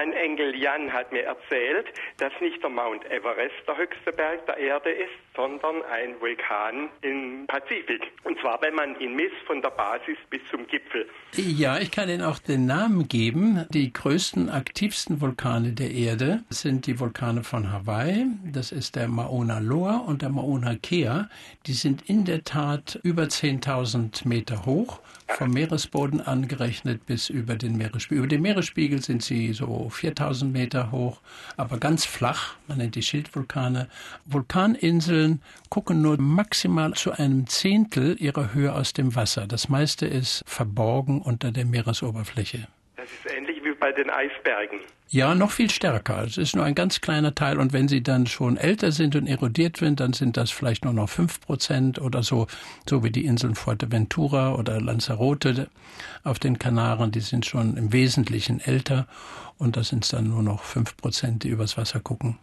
Mein Enkel Jan hat mir erzählt, dass nicht der Mount Everest der höchste Berg der Erde ist, sondern ein Vulkan im Pazifik. Und zwar, wenn man ihn misst von der Basis bis zum Gipfel. Ja, ich kann Ihnen auch den Namen geben. Die größten, aktivsten Vulkane der Erde sind die Vulkane von Hawaii. Das ist der Mauna Loa und der Mauna Kea. Die sind in der Tat über 10.000 Meter hoch, vom Meeresboden angerechnet bis über den Meeresspiegel. Über den Meeresspiegel sind sie so 4000 Meter hoch, aber ganz flach. Man nennt die Schildvulkane. Vulkaninseln gucken nur maximal zu einem Zehntel ihrer Höhe aus dem Wasser. Das meiste ist verborgen unter der Meeresoberfläche. Ist ähnlich wie bei den Eisbergen. Ja, noch viel stärker. Es ist nur ein ganz kleiner Teil. Und wenn sie dann schon älter sind und erodiert sind, dann sind das vielleicht nur noch fünf Prozent oder so, so wie die Inseln Fuerteventura oder Lanzarote auf den Kanaren. Die sind schon im Wesentlichen älter. Und da sind es dann nur noch fünf Prozent, die übers Wasser gucken.